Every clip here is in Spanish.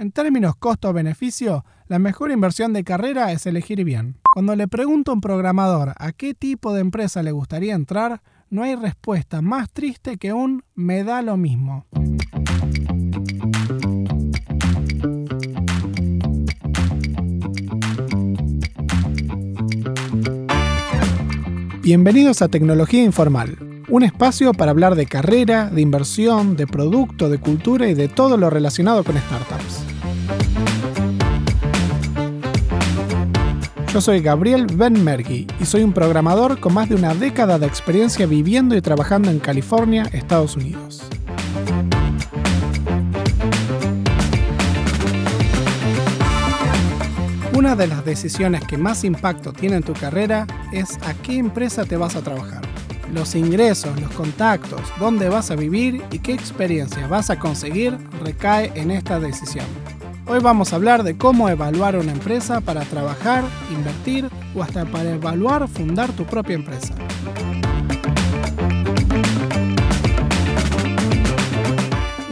En términos costo-beneficio, la mejor inversión de carrera es elegir bien. Cuando le pregunto a un programador a qué tipo de empresa le gustaría entrar, no hay respuesta más triste que un me da lo mismo. Bienvenidos a Tecnología Informal, un espacio para hablar de carrera, de inversión, de producto, de cultura y de todo lo relacionado con startups. Yo soy Gabriel Benmergui y soy un programador con más de una década de experiencia viviendo y trabajando en California, Estados Unidos. Una de las decisiones que más impacto tiene en tu carrera es a qué empresa te vas a trabajar. Los ingresos, los contactos, dónde vas a vivir y qué experiencia vas a conseguir recae en esta decisión. Hoy vamos a hablar de cómo evaluar una empresa para trabajar, invertir o hasta para evaluar fundar tu propia empresa.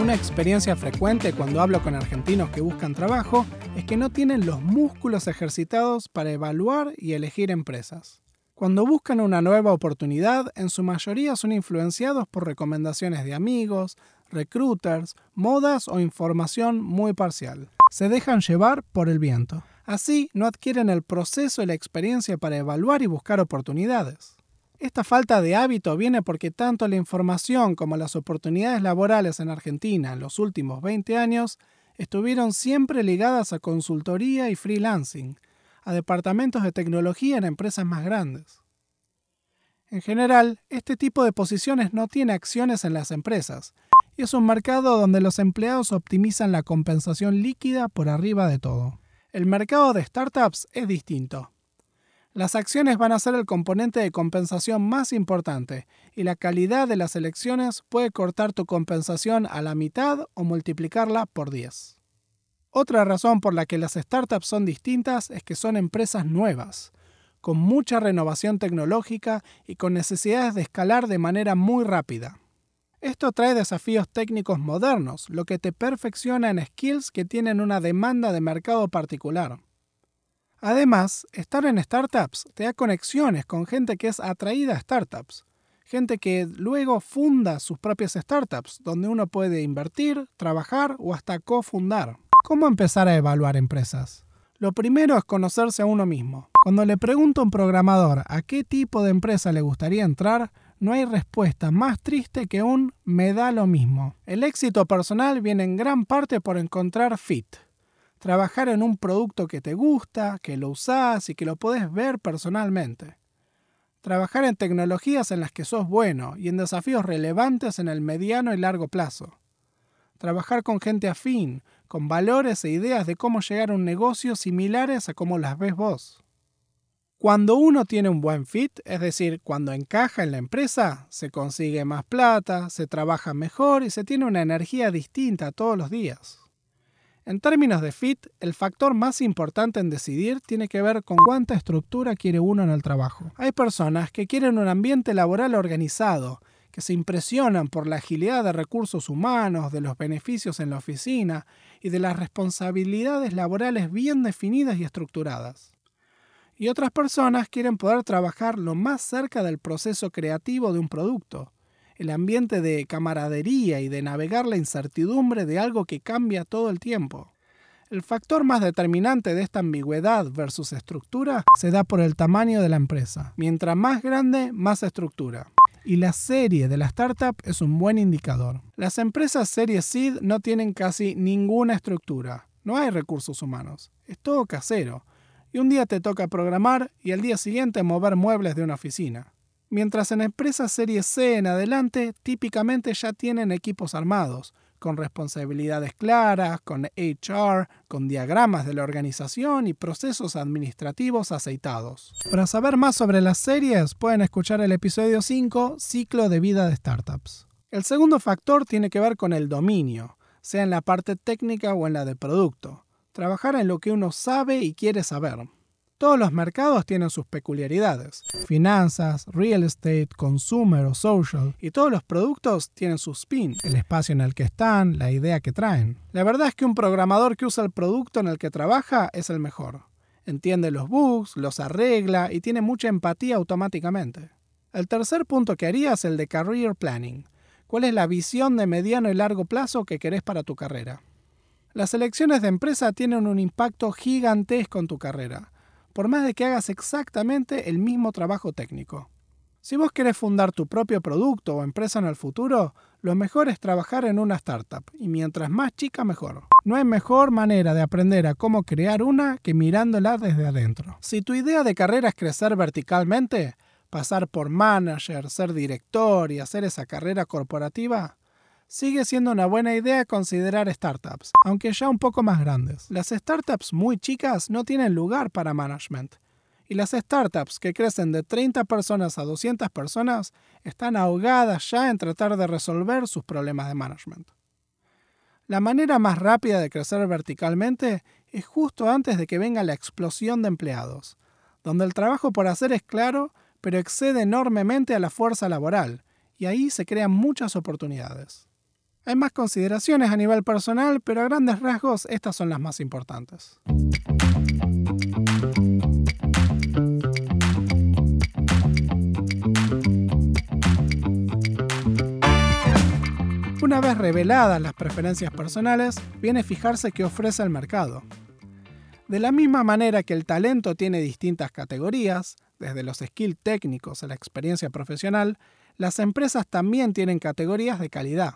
Una experiencia frecuente cuando hablo con argentinos que buscan trabajo es que no tienen los músculos ejercitados para evaluar y elegir empresas. Cuando buscan una nueva oportunidad, en su mayoría son influenciados por recomendaciones de amigos, recruiters, modas o información muy parcial se dejan llevar por el viento. Así no adquieren el proceso y la experiencia para evaluar y buscar oportunidades. Esta falta de hábito viene porque tanto la información como las oportunidades laborales en Argentina en los últimos 20 años estuvieron siempre ligadas a consultoría y freelancing, a departamentos de tecnología en empresas más grandes. En general, este tipo de posiciones no tiene acciones en las empresas, es un mercado donde los empleados optimizan la compensación líquida por arriba de todo. El mercado de startups es distinto. Las acciones van a ser el componente de compensación más importante y la calidad de las elecciones puede cortar tu compensación a la mitad o multiplicarla por 10. Otra razón por la que las startups son distintas es que son empresas nuevas, con mucha renovación tecnológica y con necesidades de escalar de manera muy rápida. Esto trae desafíos técnicos modernos, lo que te perfecciona en skills que tienen una demanda de mercado particular. Además, estar en startups te da conexiones con gente que es atraída a startups, gente que luego funda sus propias startups, donde uno puede invertir, trabajar o hasta cofundar. ¿Cómo empezar a evaluar empresas? Lo primero es conocerse a uno mismo. Cuando le pregunto a un programador a qué tipo de empresa le gustaría entrar, no hay respuesta más triste que un me da lo mismo. El éxito personal viene en gran parte por encontrar fit. Trabajar en un producto que te gusta, que lo usás y que lo podés ver personalmente. Trabajar en tecnologías en las que sos bueno y en desafíos relevantes en el mediano y largo plazo. Trabajar con gente afín, con valores e ideas de cómo llegar a un negocio similares a cómo las ves vos. Cuando uno tiene un buen fit, es decir, cuando encaja en la empresa, se consigue más plata, se trabaja mejor y se tiene una energía distinta todos los días. En términos de fit, el factor más importante en decidir tiene que ver con cuánta estructura quiere uno en el trabajo. Hay personas que quieren un ambiente laboral organizado, que se impresionan por la agilidad de recursos humanos, de los beneficios en la oficina y de las responsabilidades laborales bien definidas y estructuradas y otras personas quieren poder trabajar lo más cerca del proceso creativo de un producto, el ambiente de camaradería y de navegar la incertidumbre de algo que cambia todo el tiempo. El factor más determinante de esta ambigüedad versus estructura se da por el tamaño de la empresa. Mientras más grande, más estructura. Y la serie de la startup es un buen indicador. Las empresas serie seed no tienen casi ninguna estructura. No hay recursos humanos. Es todo casero un día te toca programar y al día siguiente mover muebles de una oficina. Mientras en empresas serie C en adelante típicamente ya tienen equipos armados, con responsabilidades claras, con HR, con diagramas de la organización y procesos administrativos aceitados. Para saber más sobre las series pueden escuchar el episodio 5, Ciclo de vida de startups. El segundo factor tiene que ver con el dominio, sea en la parte técnica o en la de producto trabajar en lo que uno sabe y quiere saber. Todos los mercados tienen sus peculiaridades. Finanzas, real estate, consumer o social. Y todos los productos tienen su spin, el espacio en el que están, la idea que traen. La verdad es que un programador que usa el producto en el que trabaja es el mejor. Entiende los bugs, los arregla y tiene mucha empatía automáticamente. El tercer punto que haría es el de career planning. ¿Cuál es la visión de mediano y largo plazo que querés para tu carrera? Las elecciones de empresa tienen un impacto gigantesco en tu carrera por más de que hagas exactamente el mismo trabajo técnico. Si vos querés fundar tu propio producto o empresa en el futuro, lo mejor es trabajar en una startup, y mientras más chica mejor. No hay mejor manera de aprender a cómo crear una que mirándola desde adentro. Si tu idea de carrera es crecer verticalmente, pasar por manager, ser director y hacer esa carrera corporativa, sigue siendo una buena idea considerar startups, aunque ya un poco más grandes. Las startups muy chicas no tienen lugar para management. Y las startups que crecen de 30 personas a 200 personas están ahogadas ya en tratar de resolver sus problemas de management. La manera más rápida de crecer verticalmente es justo antes de que venga la explosión de empleados, donde el trabajo por hacer es claro, pero excede enormemente a la fuerza laboral, y ahí se crean muchas oportunidades. Hay más consideraciones a nivel personal, pero a grandes rasgos estas son las más importantes. Una vez reveladas las preferencias personales, viene fijarse qué ofrece el mercado. De la misma manera que el talento tiene distintas categorías, desde los skills técnicos a la experiencia profesional, las empresas también tienen categorías de calidad.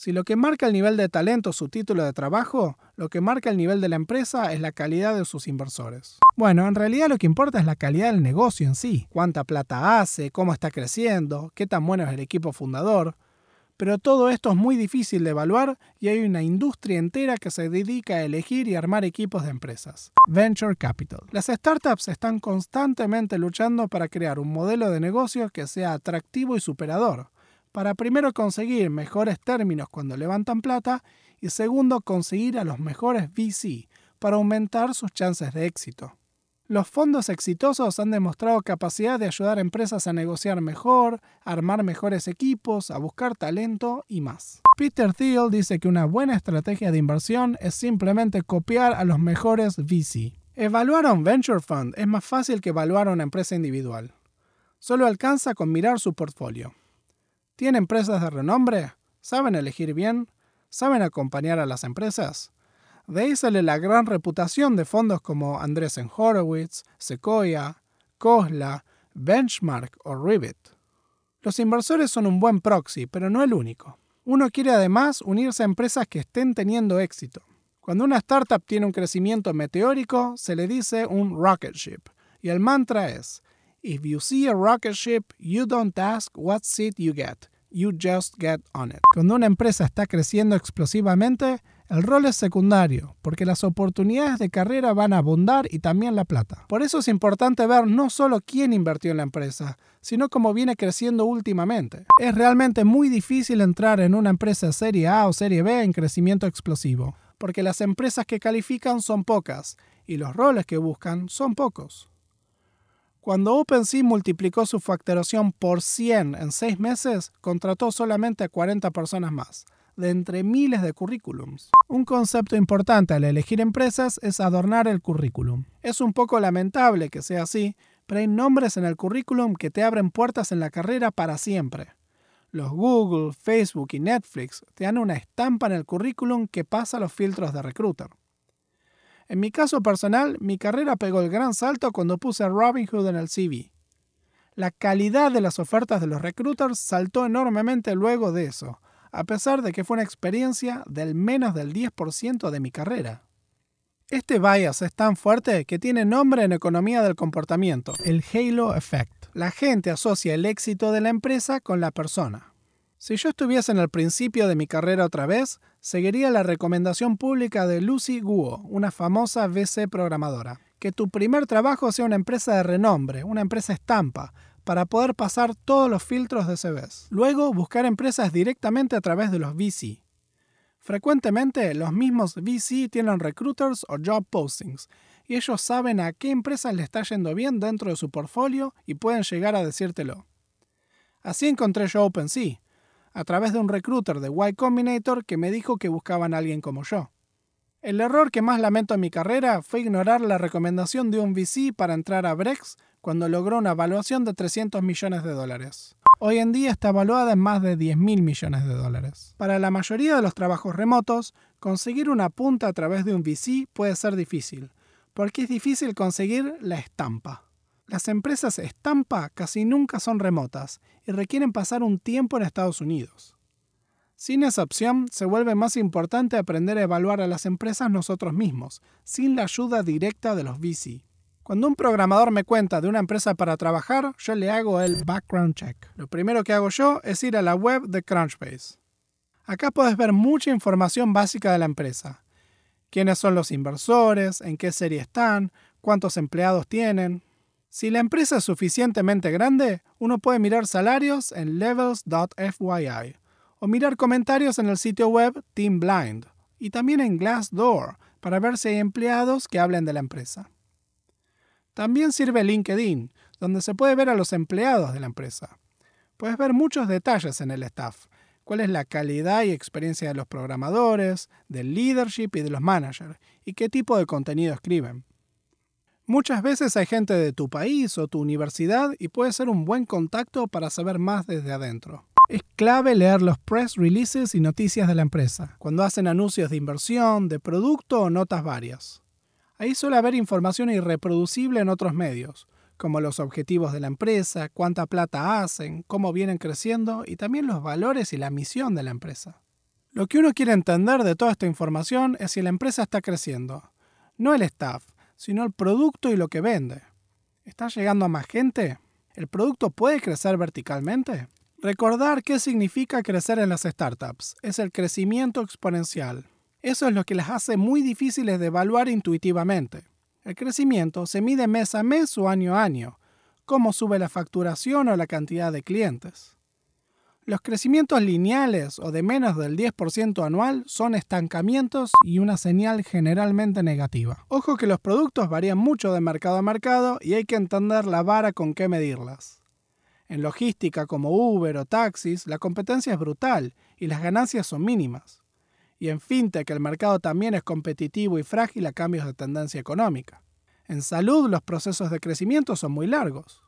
Si lo que marca el nivel de talento es su título de trabajo, lo que marca el nivel de la empresa es la calidad de sus inversores. Bueno, en realidad lo que importa es la calidad del negocio en sí, cuánta plata hace, cómo está creciendo, qué tan bueno es el equipo fundador. Pero todo esto es muy difícil de evaluar y hay una industria entera que se dedica a elegir y armar equipos de empresas. Venture Capital. Las startups están constantemente luchando para crear un modelo de negocio que sea atractivo y superador para primero conseguir mejores términos cuando levantan plata y segundo conseguir a los mejores VC para aumentar sus chances de éxito. Los fondos exitosos han demostrado capacidad de ayudar a empresas a negociar mejor, a armar mejores equipos, a buscar talento y más. Peter Thiel dice que una buena estrategia de inversión es simplemente copiar a los mejores VC. Evaluar a un venture fund es más fácil que evaluar a una empresa individual. Solo alcanza con mirar su portfolio. ¿Tienen empresas de renombre? ¿Saben elegir bien? ¿Saben acompañar a las empresas? De ahí sale la gran reputación de fondos como Andreessen Horowitz, Sequoia, Kosla, Benchmark o Rivet. Los inversores son un buen proxy, pero no el único. Uno quiere además unirse a empresas que estén teniendo éxito. Cuando una startup tiene un crecimiento meteórico, se le dice un rocket ship, y el mantra es, If you see a rocket ship, you don't ask what seat you get. You just get on it. Cuando una empresa está creciendo explosivamente, el rol es secundario, porque las oportunidades de carrera van a abundar y también la plata. Por eso es importante ver no solo quién invirtió en la empresa, sino cómo viene creciendo últimamente. Es realmente muy difícil entrar en una empresa serie A o serie B en crecimiento explosivo, porque las empresas que califican son pocas y los roles que buscan son pocos. Cuando OpenSea multiplicó su facturación por 100 en 6 meses, contrató solamente a 40 personas más, de entre miles de currículums. Un concepto importante al elegir empresas es adornar el currículum. Es un poco lamentable que sea así, pero hay nombres en el currículum que te abren puertas en la carrera para siempre. Los Google, Facebook y Netflix te dan una estampa en el currículum que pasa los filtros de recruiter. En mi caso personal, mi carrera pegó el gran salto cuando puse Robinhood en el CV. La calidad de las ofertas de los recruiters saltó enormemente luego de eso, a pesar de que fue una experiencia del menos del 10% de mi carrera. Este bias es tan fuerte que tiene nombre en economía del comportamiento, el Halo Effect. La gente asocia el éxito de la empresa con la persona. Si yo estuviese en el principio de mi carrera otra vez, seguiría la recomendación pública de Lucy Guo, una famosa VC programadora. Que tu primer trabajo sea una empresa de renombre, una empresa estampa, para poder pasar todos los filtros de CVs. Luego, buscar empresas directamente a través de los VC. Frecuentemente, los mismos VC tienen recruiters o job postings, y ellos saben a qué empresas le está yendo bien dentro de su portfolio y pueden llegar a decírtelo. Así encontré yo OpenSea, a través de un recruiter de Y Combinator que me dijo que buscaban a alguien como yo. El error que más lamento en mi carrera fue ignorar la recomendación de un VC para entrar a Brex cuando logró una evaluación de 300 millones de dólares. Hoy en día está evaluada en más de 10 mil millones de dólares. Para la mayoría de los trabajos remotos, conseguir una punta a través de un VC puede ser difícil, porque es difícil conseguir la estampa. Las empresas estampa casi nunca son remotas y requieren pasar un tiempo en Estados Unidos. Sin esa opción, se vuelve más importante aprender a evaluar a las empresas nosotros mismos, sin la ayuda directa de los VC. Cuando un programador me cuenta de una empresa para trabajar, yo le hago el background check. Lo primero que hago yo es ir a la web de Crunchbase. Acá puedes ver mucha información básica de la empresa. Quiénes son los inversores, en qué serie están, cuántos empleados tienen. Si la empresa es suficientemente grande, uno puede mirar salarios en levels.fyi o mirar comentarios en el sitio web Team Blind y también en Glassdoor para ver si hay empleados que hablen de la empresa. También sirve LinkedIn, donde se puede ver a los empleados de la empresa. Puedes ver muchos detalles en el staff, cuál es la calidad y experiencia de los programadores, del leadership y de los managers, y qué tipo de contenido escriben. Muchas veces hay gente de tu país o tu universidad y puede ser un buen contacto para saber más desde adentro. Es clave leer los press releases y noticias de la empresa, cuando hacen anuncios de inversión, de producto o notas varias. Ahí suele haber información irreproducible en otros medios, como los objetivos de la empresa, cuánta plata hacen, cómo vienen creciendo y también los valores y la misión de la empresa. Lo que uno quiere entender de toda esta información es si la empresa está creciendo, no el staff, sino el producto y lo que vende. ¿Está llegando a más gente? ¿El producto puede crecer verticalmente? Recordar qué significa crecer en las startups es el crecimiento exponencial. Eso es lo que las hace muy difíciles de evaluar intuitivamente. El crecimiento se mide mes a mes o año a año, cómo sube la facturación o la cantidad de clientes. Los crecimientos lineales o de menos del 10% anual son estancamientos y una señal generalmente negativa. Ojo que los productos varían mucho de mercado a mercado y hay que entender la vara con qué medirlas. En logística como Uber o taxis, la competencia es brutal y las ganancias son mínimas y en fintech el mercado también es competitivo y frágil a cambios de tendencia económica. En salud los procesos de crecimiento son muy largos.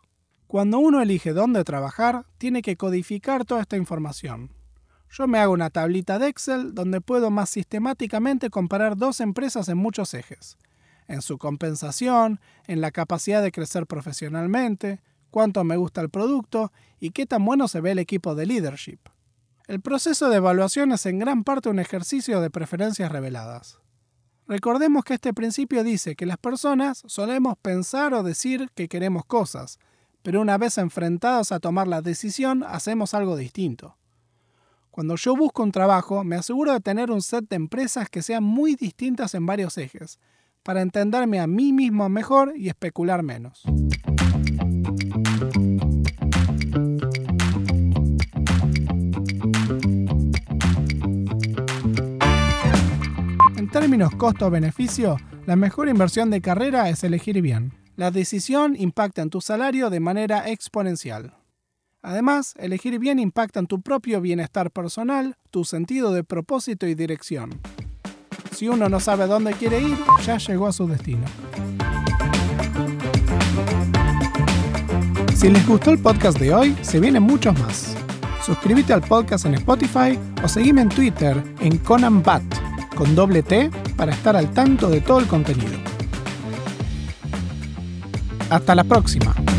Cuando uno elige dónde trabajar, tiene que codificar toda esta información. Yo me hago una tablita de Excel donde puedo más sistemáticamente comparar dos empresas en muchos ejes. En su compensación, en la capacidad de crecer profesionalmente, cuánto me gusta el producto y qué tan bueno se ve el equipo de leadership. El proceso de evaluación es en gran parte un ejercicio de preferencias reveladas. Recordemos que este principio dice que las personas solemos pensar o decir que queremos cosas, pero una vez enfrentados a tomar la decisión hacemos algo distinto. Cuando yo busco un trabajo, me aseguro de tener un set de empresas que sean muy distintas en varios ejes, para entenderme a mí mismo mejor y especular menos. términos costo-beneficio, la mejor inversión de carrera es elegir bien. La decisión impacta en tu salario de manera exponencial. Además, elegir bien impacta en tu propio bienestar personal, tu sentido de propósito y dirección. Si uno no sabe dónde quiere ir, ya llegó a su destino. Si les gustó el podcast de hoy, se vienen muchos más. Suscríbete al podcast en Spotify o seguime en Twitter en Conan Bat con doble T para estar al tanto de todo el contenido. Hasta la próxima.